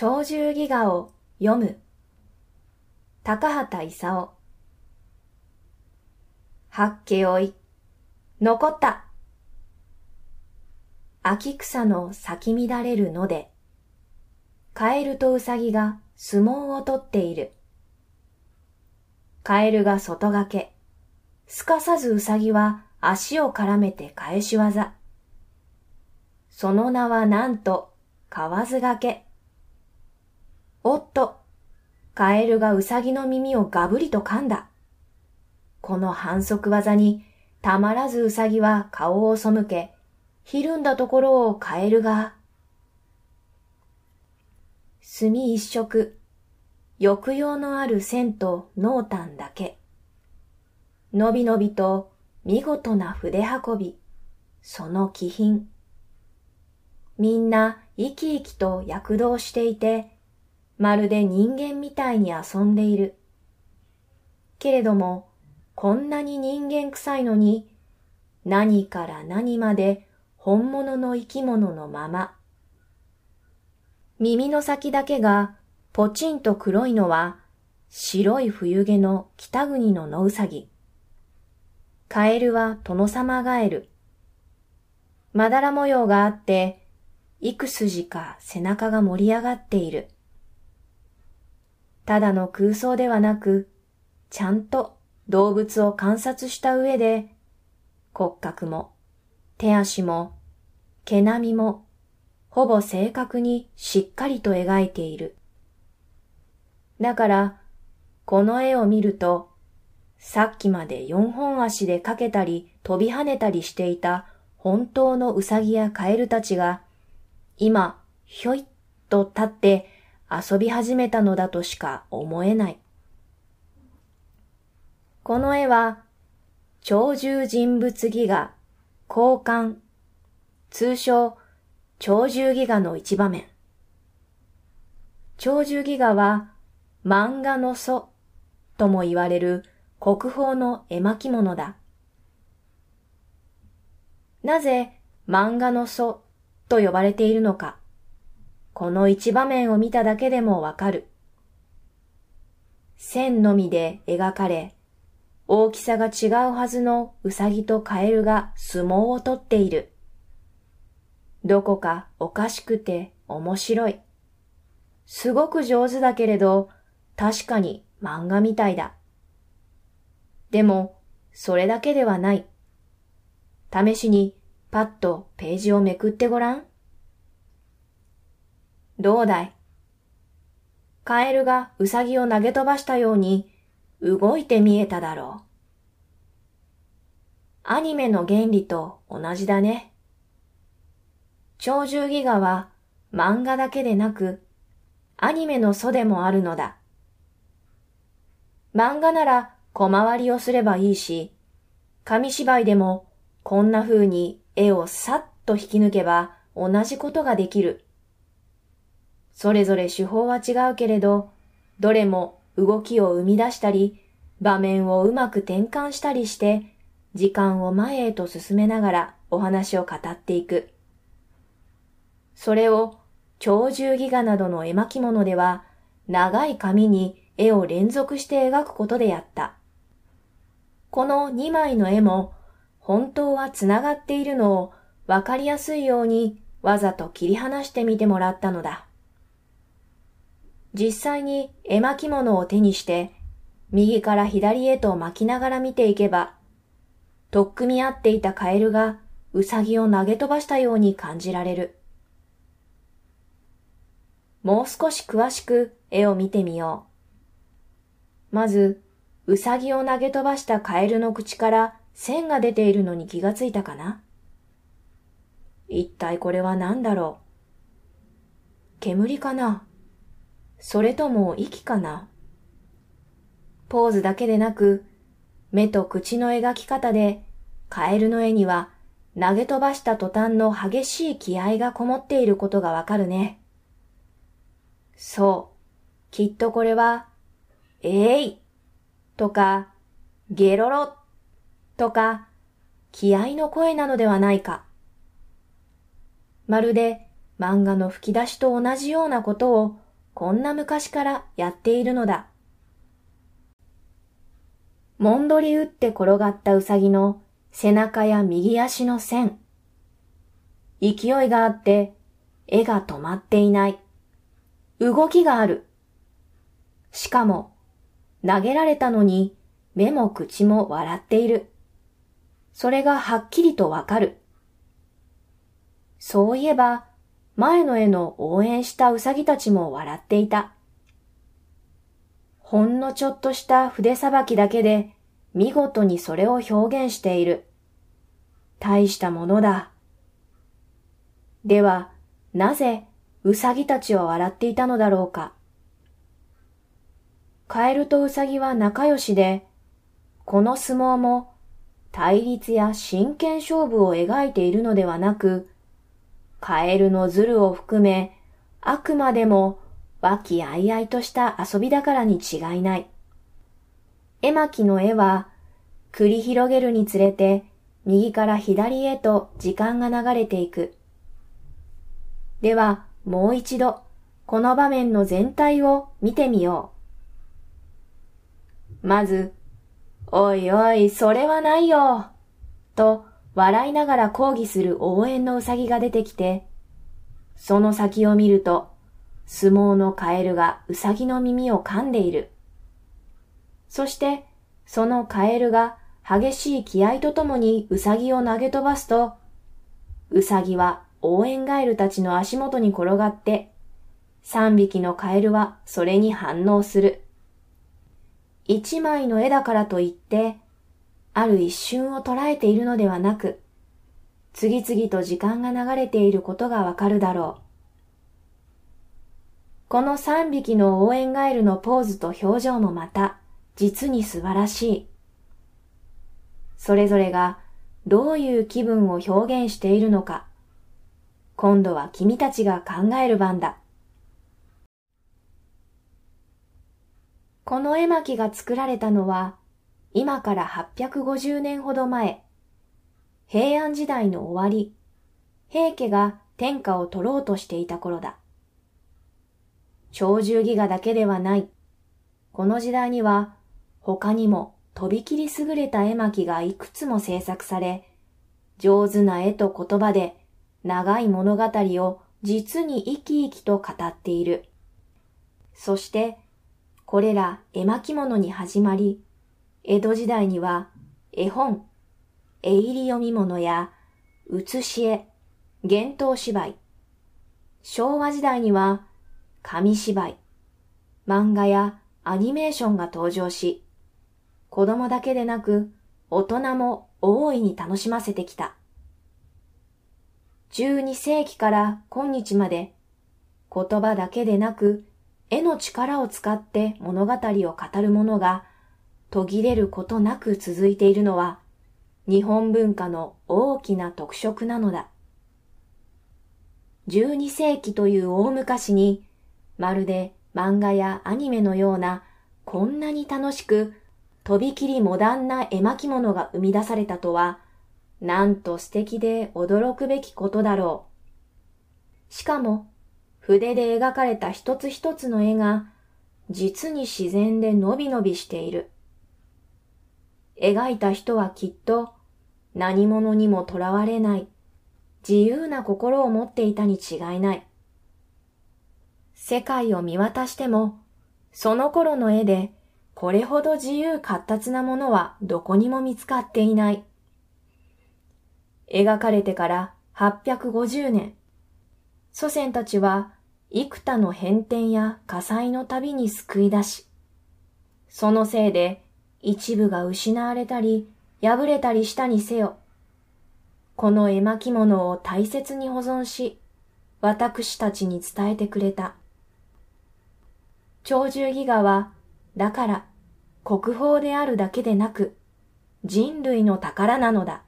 鳥獣戯画を読む。高畑勲。八景追い。残った。秋草の咲き乱れるので、カエルとウサギが相撲をとっている。カエルが外掛け。すかさずウサギは足を絡めて返し技。その名はなんと、河津掛け。おっと、カエルがウサギの耳をガブリと噛んだ。この反則技にたまらずウサギは顔を背け、ひるんだところをカエルが、炭一色、抑揚のある線と濃淡だけ。のびのびと見事な筆運び、その気品。みんな生き生きと躍動していて、まるで人間みたいに遊んでいる。けれども、こんなに人間臭いのに、何から何まで本物の生き物のまま。耳の先だけがポチンと黒いのは、白い冬毛の北国の野うさぎ。カエルは殿様ガエル。まだら模様があって、幾筋か背中が盛り上がっている。ただの空想ではなく、ちゃんと動物を観察した上で、骨格も、手足も、毛並みも、ほぼ正確にしっかりと描いている。だから、この絵を見ると、さっきまで四本足でかけたり飛び跳ねたりしていた本当のウサギやカエルたちが、今、ひょいっと立って遊び始めたのだとしか思えない。この絵は、鳥獣人物戯画、交換、通称、鳥獣戯画の一場面。鳥獣戯画は、漫画の祖とも言われる国宝の絵巻物だ。なぜ漫画の祖と呼ばれているのか。この一場面を見ただけでもわかる。線のみで描かれ、大きさが違うはずのうさぎとカエルが相撲をとっている。どこかおかしくて面白い。すごく上手だけれど、確かに漫画みたいだ。でも、それだけではない。試しにパッとページをめくってごらん。どうだい?カエルがウサギを投げ飛ばしたように動いて見えただろう。アニメの原理と同じだね。鳥獣戯画は漫画だけでなくアニメの素でもあるのだ。漫画なら小回りをすればいいし、紙芝居でもこんな風に絵をさっと引き抜けば同じことができる。それぞれ手法は違うけれど、どれも動きを生み出したり、場面をうまく転換したりして、時間を前へと進めながらお話を語っていく。それを鳥獣戯画などの絵巻物では、長い紙に絵を連続して描くことでやった。この2枚の絵も、本当は繋がっているのをわかりやすいようにわざと切り離してみてもらったのだ。実際に絵巻物を手にして、右から左へと巻きながら見ていけば、とっくみ合っていたカエルがウサギを投げ飛ばしたように感じられる。もう少し詳しく絵を見てみよう。まず、ウサギを投げ飛ばしたカエルの口から線が出ているのに気がついたかな一体これは何だろう煙かなそれとも息かな？ポーズだけでなく、目と口の描き方で、カエルの絵には投げ飛ばした途端の激しい気合がこもっていることがわかるね。そう。きっとこれは、えいとか、ゲロロとか、気合の声なのではないか。まるで漫画の吹き出しと同じようなことをこんな昔からやっているのだ。もんどり打って転がったうさぎの背中や右足の線。勢いがあって絵が止まっていない。動きがある。しかも、投げられたのに目も口も笑っている。それがはっきりとわかる。そういえば、前の絵の応援したうさぎたちも笑っていた。ほんのちょっとした筆さばきだけで見事にそれを表現している。大したものだ。では、なぜうさぎたちは笑っていたのだろうか。カエルとうさぎは仲良しで、この相撲も対立や真剣勝負を描いているのではなく、カエルのズルを含め、あくまでも和気あいあいとした遊びだからに違いない。絵巻の絵は、繰り広げるにつれて、右から左へと時間が流れていく。では、もう一度、この場面の全体を見てみよう。まず、おいおい、それはないよと笑いながら抗議する応援のうさぎが出てきて、その先を見ると、相撲のカエルがうさぎの耳を噛んでいる。そして、そのカエルが激しい気合とともにうさぎを投げ飛ばすと、うさぎは応援ガエルたちの足元に転がって、三匹のカエルはそれに反応する。一枚の絵だからといって、ある一瞬を捉えているのではなく、次々と時間が流れていることがわかるだろう。この三匹の応援ガエルのポーズと表情もまた、実に素晴らしい。それぞれがどういう気分を表現しているのか、今度は君たちが考える番だ。この絵巻が作られたのは、今から850年ほど前、平安時代の終わり、平家が天下を取ろうとしていた頃だ。鳥獣戯画だけではない。この時代には、他にもとびきり優れた絵巻がいくつも制作され、上手な絵と言葉で長い物語を実に生き生きと語っている。そして、これら絵巻物に始まり、江戸時代には絵本、絵入り読み物や写し絵、幻冬芝居、昭和時代には紙芝居、漫画やアニメーションが登場し、子供だけでなく大人も大いに楽しませてきた。12世紀から今日まで言葉だけでなく絵の力を使って物語を語るものが途切れることなく続いているのは日本文化の大きな特色なのだ。12世紀という大昔にまるで漫画やアニメのようなこんなに楽しくとびきりモダンな絵巻物が生み出されたとはなんと素敵で驚くべきことだろう。しかも筆で描かれた一つ一つの絵が実に自然でのびのびしている。描いた人はきっと何者にもとらわれない自由な心を持っていたに違いない。世界を見渡しても、その頃の絵でこれほど自由闊達なものはどこにも見つかっていない。描かれてから850年、祖先たちは幾多の変転や火災のたびに救い出し、そのせいで一部が失われたり破れたりしたにせよ、この絵巻物を大切に保存し、私たちに伝えてくれた。鳥獣戯画は、だから国宝であるだけでなく、人類の宝なのだ。